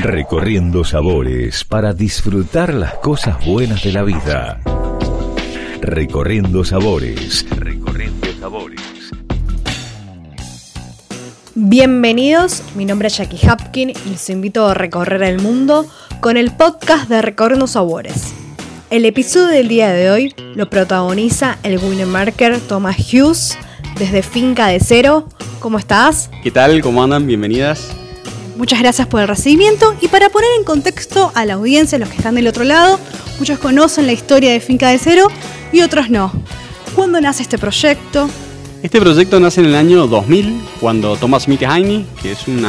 Recorriendo sabores para disfrutar las cosas buenas de la vida. Recorriendo sabores. Recorriendo sabores. Bienvenidos, mi nombre es Jackie Hapkin y les invito a recorrer el mundo con el podcast de Recorriendo Sabores. El episodio del día de hoy lo protagoniza el winemaker Thomas Hughes desde Finca de Cero. ¿Cómo estás? ¿Qué tal? ¿Cómo andan? Bienvenidas. Muchas gracias por el recibimiento y para poner en contexto a la audiencia, los que están del otro lado, muchos conocen la historia de Finca de Cero y otros no. ¿Cuándo nace este proyecto? Este proyecto nace en el año 2000, cuando Thomas Mitteheini, que es un,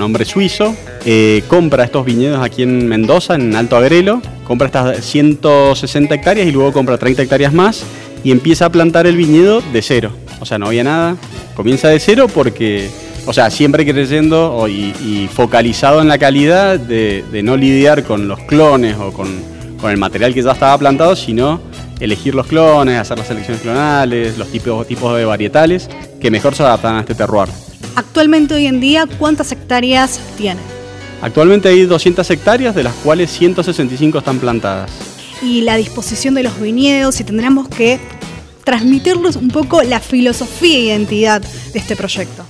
hombre suizo, eh, compra estos viñedos aquí en Mendoza, en Alto Agrelo, compra estas 160 hectáreas y luego compra 30 hectáreas más y empieza a plantar el viñedo de cero. O sea, no había nada, comienza de cero porque o sea, siempre creyendo y, focalizado en la calidad de, no lidiar con los clones o con, el material que ya estaba plantado, sino elegir los clones, hacer las selecciones clonales, los tipos, tipos de varietales que mejor se adaptan a este terroir. Actualmente hoy en día, ¿cuántas hectáreas tiene? Actualmente hay 200 hectáreas, de las cuales 165 están plantadas. Y la disposición de los viñedos, y tendremos que transmitirles un poco la filosofía e identidad de este proyecto.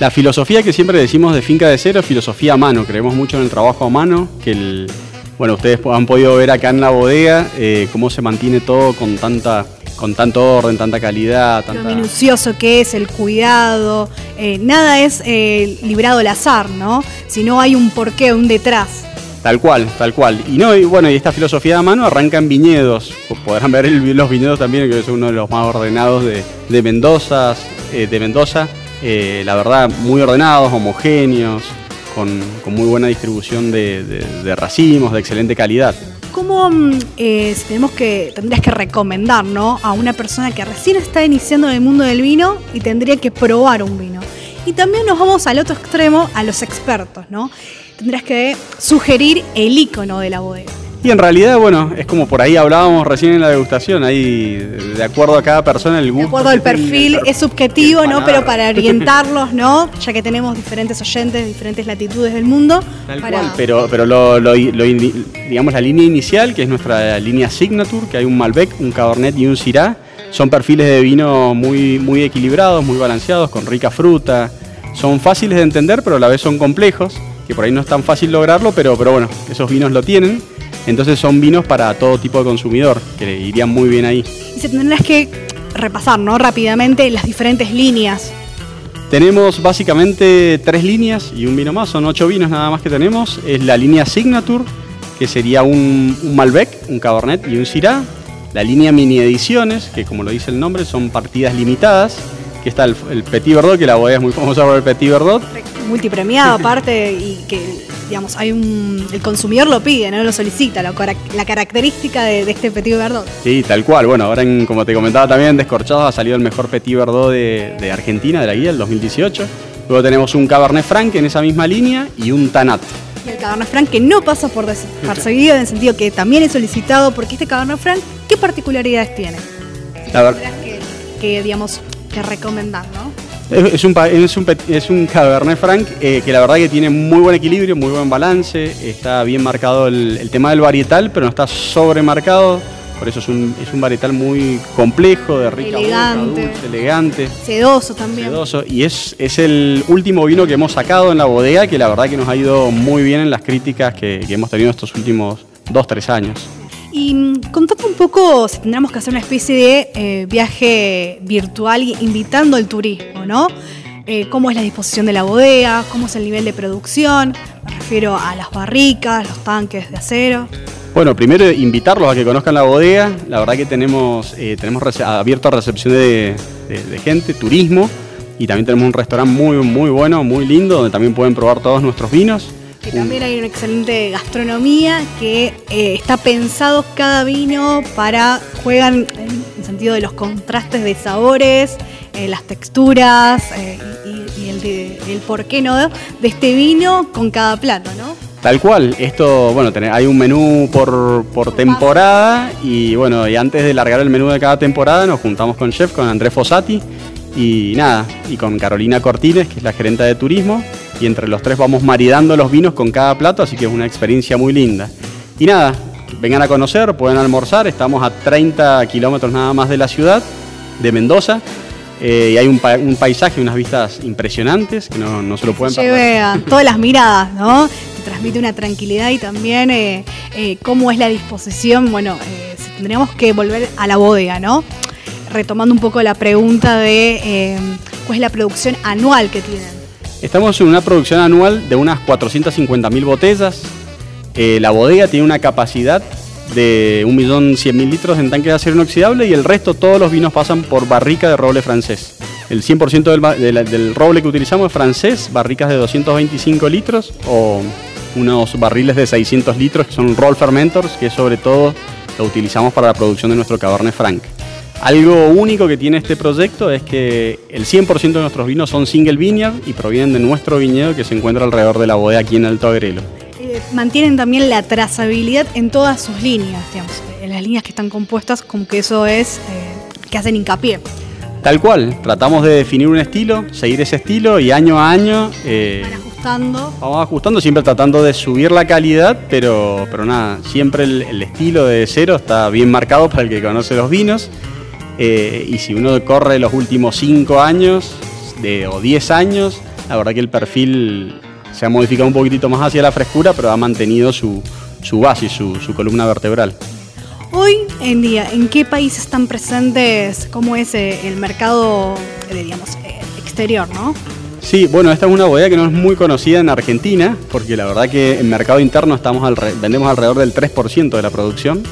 La filosofía que siempre decimos de Finca de Cero es filosofía a mano. Creemos mucho en el trabajo a mano, que el, bueno, ustedes han podido ver acá en la bodega eh, cómo se mantiene todo con tanta con tanto orden, tanta calidad. Lo minucioso que es, el cuidado. Eh, nada es eh, librado al azar, ¿no? Si no hay un porqué, un detrás. Tal cual, tal cual. Y no, y bueno, y esta filosofía a mano arranca en viñedos. Podrán ver los viñedos también, que es uno de los más ordenados de, de Mendoza, de Mendoza. Eh, la verdad, muy ordenados, homogéneos, con, muy buena distribución de, racimos, de excelente calidad. ¿Cómo mm, eh, tenemos que, tendrías que recomendar a una persona que recién está iniciando en el mundo del vino y tendría que probar un vino? Y también nos vamos al otro extremo, a los expertos, ¿no? Tendrías que sugerir el icono de la bodega. Y en realidad, bueno, es como por ahí hablábamos recién en la degustación, ahí de acuerdo a cada persona el gusto. De acuerdo al perfil, es subjetivo, ¿no? Pero para orientarlos, ¿no? Ya que tenemos diferentes oyentes, diferentes latitudes del mundo. Tal cual, pero, pero lo, digamos la línea inicial, que es nuestra línea Signature, que hay un Malbec, un Cabernet y un Syrah, son perfiles de vino muy, muy equilibrados, muy balanceados, con rica fruta. Son fáciles de entender, pero a la vez son complejos, que por ahí no es tan fácil lograrlo, pero, pero bueno, esos vinos lo tienen. Entonces son vinos para todo tipo de consumidor, que irían muy bien ahí. Y se tendrás que repasar, ¿no? Rápidamente las diferentes líneas. Tenemos básicamente tres líneas y un vino más, son ocho vinos nada más que tenemos. Es la línea Signature, que sería un, Malbec, un Cabernet y un Syrah. La línea Mini Ediciones, que como lo dice el nombre, son partidas limitadas. Que está el, Petit Verdot, que la bodega es muy famosa por el Petit Verdot. Multipremiado aparte y que digamos, hay un, el consumidor lo pide, no lo solicita, la, la característica de, este Petit Verdot. Sí, tal cual. Bueno, ahora, como te comentaba también, Descorchados ha salido el mejor Petit Verdot de, Argentina, de la guía, del 2018. Luego tenemos un Cabernet Franc en esa misma línea y un Tanat. Y el Cabernet Franc que no pasa por desapercibido en el sentido que también es solicitado, porque este Cabernet Franc, ¿qué particularidades tiene? Que, que, digamos, que recomendar, ¿no? Es un, es un, es un Cabernet Franc eh, que la verdad que tiene muy buen equilibrio, muy buen balance, está bien marcado el, tema del varietal, pero no está sobremarcado, por eso es un, es un varietal muy complejo, de rica elegante, elegante. Sedoso también. Sedoso, y es, es el último vino que hemos sacado en la bodega, que la verdad que nos ha ido muy bien en las críticas que, que hemos tenido estos últimos dos, tres años. Y mm, contame un poco si tendríamos que hacer una especie de eh, viaje virtual invitando al turismo, ¿no? Eh, cómo es la disposición de la bodega, cómo es el nivel de producción, me refiero a las barricas, los tanques de acero. Bueno, primero invitarlos a que conozcan la bodega, la verdad que tenemos, eh, tenemos abierto a recepción de, de gente, turismo, y también tenemos un restaurante muy, muy bueno, muy lindo, donde también pueden probar todos nuestros vinos. Que también hay una excelente gastronomía que eh, está pensado cada vino para, juegan en el sentido de los contrastes de sabores, eh, las texturas eh, y, el, por qué no de este vino con cada plato, ¿no? Tal cual, esto, bueno, hay un menú por, por temporada y bueno, y antes de largar el menú de cada temporada nos juntamos con chef, con Andrés Fossati y nada, y con Carolina Cortines, que es la gerente de turismo, y entre los tres vamos maridando los vinos con cada plato, así que es una experiencia muy linda. Y nada, vengan a conocer, pueden almorzar, estamos a 30 kilómetros nada más de la ciudad, de Mendoza, eh, y hay un, paisaje, unas vistas impresionantes que no, se lo pueden perder. A todas las miradas, ¿no? Te transmite una tranquilidad y también eh, eh, cómo es la disposición. Bueno, tendríamos que volver a la bodega, ¿no? Retomando un poco la pregunta de cuál es la producción anual que tienen. Estamos en una producción anual de unas 450.000 botellas. la bodega tiene una capacidad de 1.100.000 litros en tanque de acero inoxidable y el resto todos los vinos pasan por barrica de roble francés. El 100% del, roble que utilizamos es francés, barricas de 225 litros o unos barriles de 600 litros que son roll fermenters, que sobre todo lo utilizamos para la producción de nuestro Cabernet Franc. Algo único que tiene este proyecto es que el 100% de nuestros vinos son single vineyard y provienen de nuestro viñedo que se encuentra alrededor de la bodega aquí en Alto Agrelo mantienen también la trazabilidad en todas sus líneas, digamos, en las líneas que están compuestas, como que eso es eh, que hacen hincapié. Tal cual, tratamos de definir un estilo, seguir ese estilo y año a año... Eh, ajustando. Vamos ajustando, siempre tratando de subir la calidad, pero, pero nada, siempre el, estilo de cero está bien marcado para el que conoce los vinos. Eh, y si uno corre los últimos 5 años de, o 10 años, la verdad que el perfil se ha modificado un poquitito más hacia la frescura, pero ha mantenido su, su base, su, su columna vertebral. Hoy en día, ¿en qué países están presentes? ¿Cómo es eh, el mercado, eh, digamos, exterior, no? Sí, bueno, esta es una bodega que no es muy conocida en Argentina, porque la verdad que en mercado interno estamos vendemos alrededor del 3% de la producción,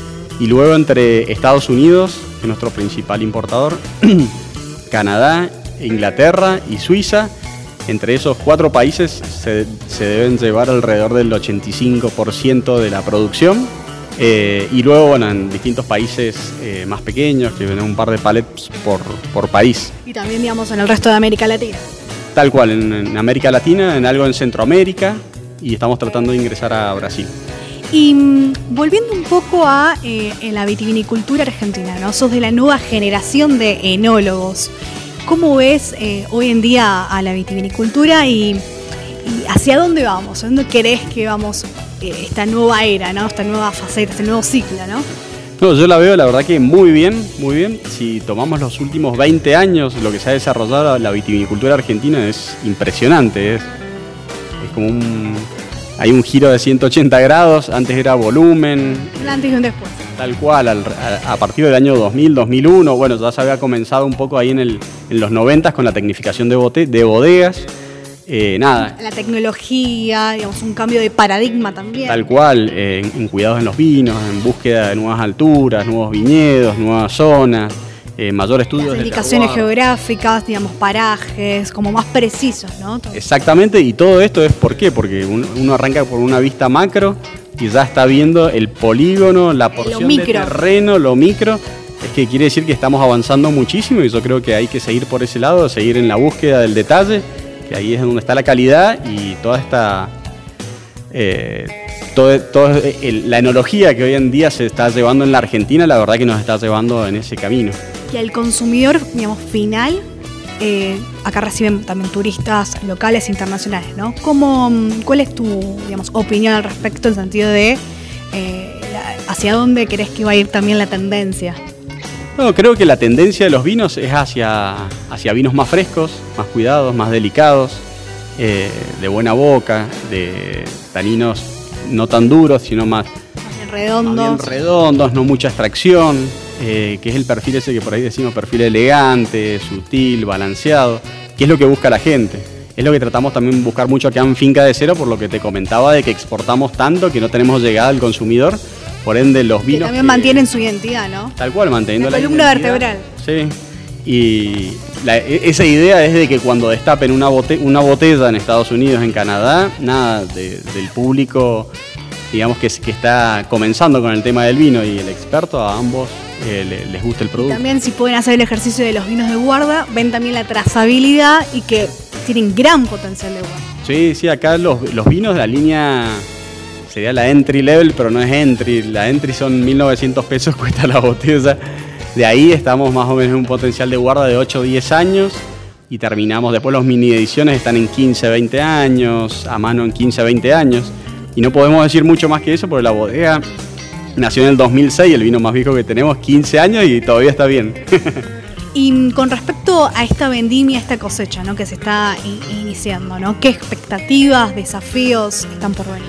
y luego entre Estados Unidos, es nuestro principal importador, Canadá, Inglaterra y Suiza, entre esos cuatro países se, deben llevar alrededor del 85% de la producción. Eh, y luego, bueno, en distintos países eh, más pequeños, que vienen un par de palets por, por, país. Y también, digamos, en el resto de América Latina. Tal cual, en, América Latina, en algo en Centroamérica, y estamos tratando de ingresar a Brasil. Y mm, volviendo un poco a eh, la vitivinicultura argentina, ¿no? Sos de la nueva generación de enólogos. ¿Cómo ves eh, hoy en día a la vitivinicultura y, hacia dónde vamos? ¿A dónde querés que vamos eh, esta nueva era, ¿no? esta nueva faceta, este nuevo ciclo? ¿no? No, yo la veo la verdad que muy bien, muy bien. Si tomamos los últimos 20 años, lo que se ha desarrollado la vitivinicultura argentina es impresionante. Es, es como un, hay un giro de 180 grados, antes era volumen. Un antes y un después. Tal cual, a, partir del año 2000, 2001, bueno, ya se había comenzado un poco ahí en, el, en los 90 con la tecnificación de, de bodegas. Eh, nada. La tecnología, digamos, un cambio de paradigma también. Tal cual, eh, en, cuidados en los vinos, en búsqueda de nuevas alturas, nuevos viñedos, nuevas zonas. Eh, mayor estudio. Las indicaciones geográficas, digamos, parajes, como más precisos, ¿no? Exactamente, y todo esto es por qué, porque uno arranca por una vista macro y ya está viendo el polígono, la porción de terreno, lo micro. Es que quiere decir que estamos avanzando muchísimo y yo creo que hay que seguir por ese lado, seguir en la búsqueda del detalle, que ahí es donde está la calidad y toda esta... Eh, toda la enología que hoy en día se está llevando en la Argentina, la verdad que nos está llevando en ese camino. Y al consumidor, digamos, final, eh, acá reciben también turistas locales e internacionales, ¿no? ¿Cómo, ¿Cuál es tu digamos, opinión al respecto en el sentido de eh, hacia dónde crees que va a ir también la tendencia? Bueno, creo que la tendencia de los vinos es hacia, hacia vinos más frescos, más cuidados, más delicados, eh, de buena boca, de taninos no tan duros, sino más, redondos. redondos, no mucha extracción, eh, que es el perfil ese que por ahí decimos perfil elegante, sutil, balanceado, que es lo que busca la gente. Es lo que tratamos también de buscar mucho acá en Finca de Cero, por lo que te comentaba de que exportamos tanto que no tenemos llegada al consumidor. Por ende, los vinos. Que también mantienen su identidad, ¿no? Tal cual, manteniendo la, columna vertebral. Sí. Y e, esa idea es de que cuando destapen una, una botella en Estados Unidos, en Canadá, nada, del público, digamos que, que está comenzando con el tema del vino y el experto, a ambos les gusta el producto. también si pueden hacer el ejercicio de los vinos de guarda, ven también la trazabilidad y que tienen gran potencial de guarda. Sí, sí, acá los, vinos de la línea sería la entry level, pero no es entry. La entry son 1.900 pesos, cuesta la botella. De ahí estamos más o menos en un potencial de guarda de 8 o 10 años y terminamos, después los mini ediciones están en 15, 20 años, a mano en 15, 20 años. Y no podemos decir mucho más que eso porque la bodega nació en el 2006, el vino más viejo que tenemos, 15 años y todavía está bien. Y con respecto a esta vendimia, esta cosecha ¿no? que se está iniciando, ¿no? ¿qué expectativas, desafíos están por venir?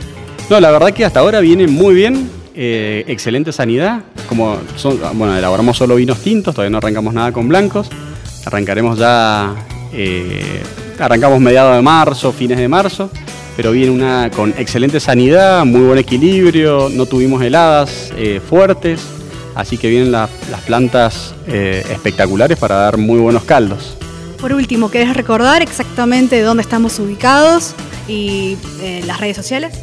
No, la verdad que hasta ahora viene muy bien, eh, excelente sanidad. Como son, bueno, elaboramos solo vinos tintos, todavía no arrancamos nada con blancos. Arrancaremos ya, eh, arrancamos mediados de marzo, fines de marzo, pero viene una con excelente sanidad, muy buen equilibrio, no tuvimos heladas eh, fuertes Así que vienen las plantas eh, espectaculares para dar muy buenos caldos. Por último, ¿querés recordar exactamente dónde estamos ubicados y eh, las redes sociales?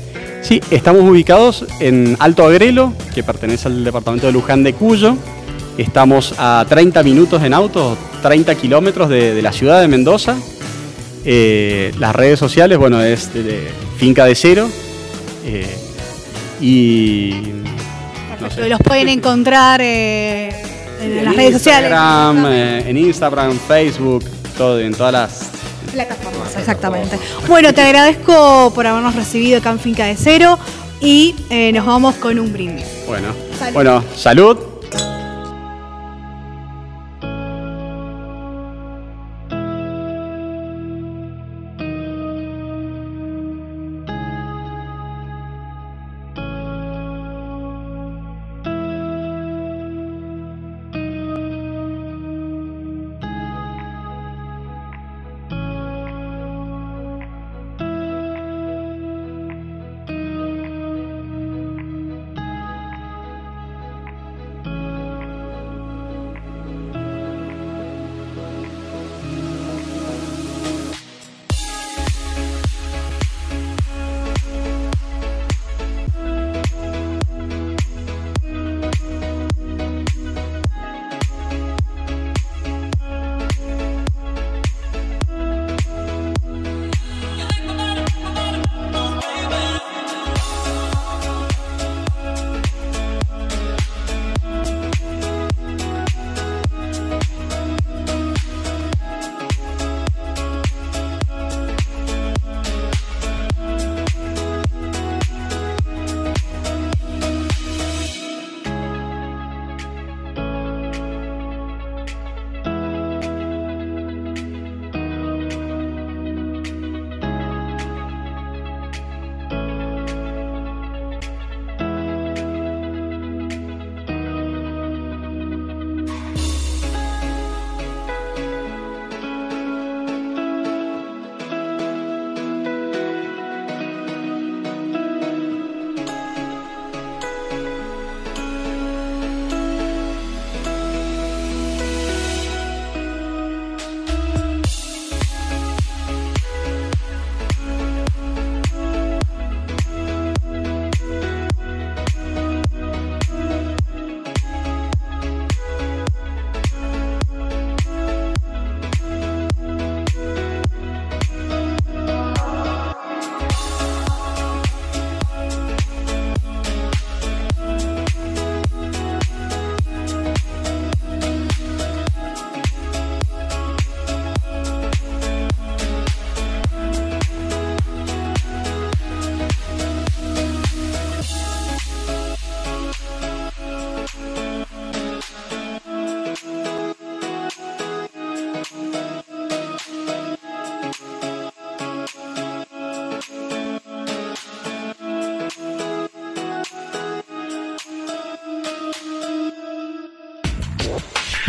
Sí, estamos ubicados en Alto Agrelo, que pertenece al departamento de Luján de Cuyo. Estamos a 30 minutos en auto, 30 kilómetros de, la ciudad de Mendoza. Eh, las redes sociales, bueno, es Finca de Cero. y los pueden encontrar eh, en, las redes sociales. Eh, en Instagram, Facebook, todo, en todas las plataformas. Exactamente. Bueno, te agradezco por habernos recibido acá en Finca de Cero y eh, nos vamos con un brindis. Bueno, bueno, salud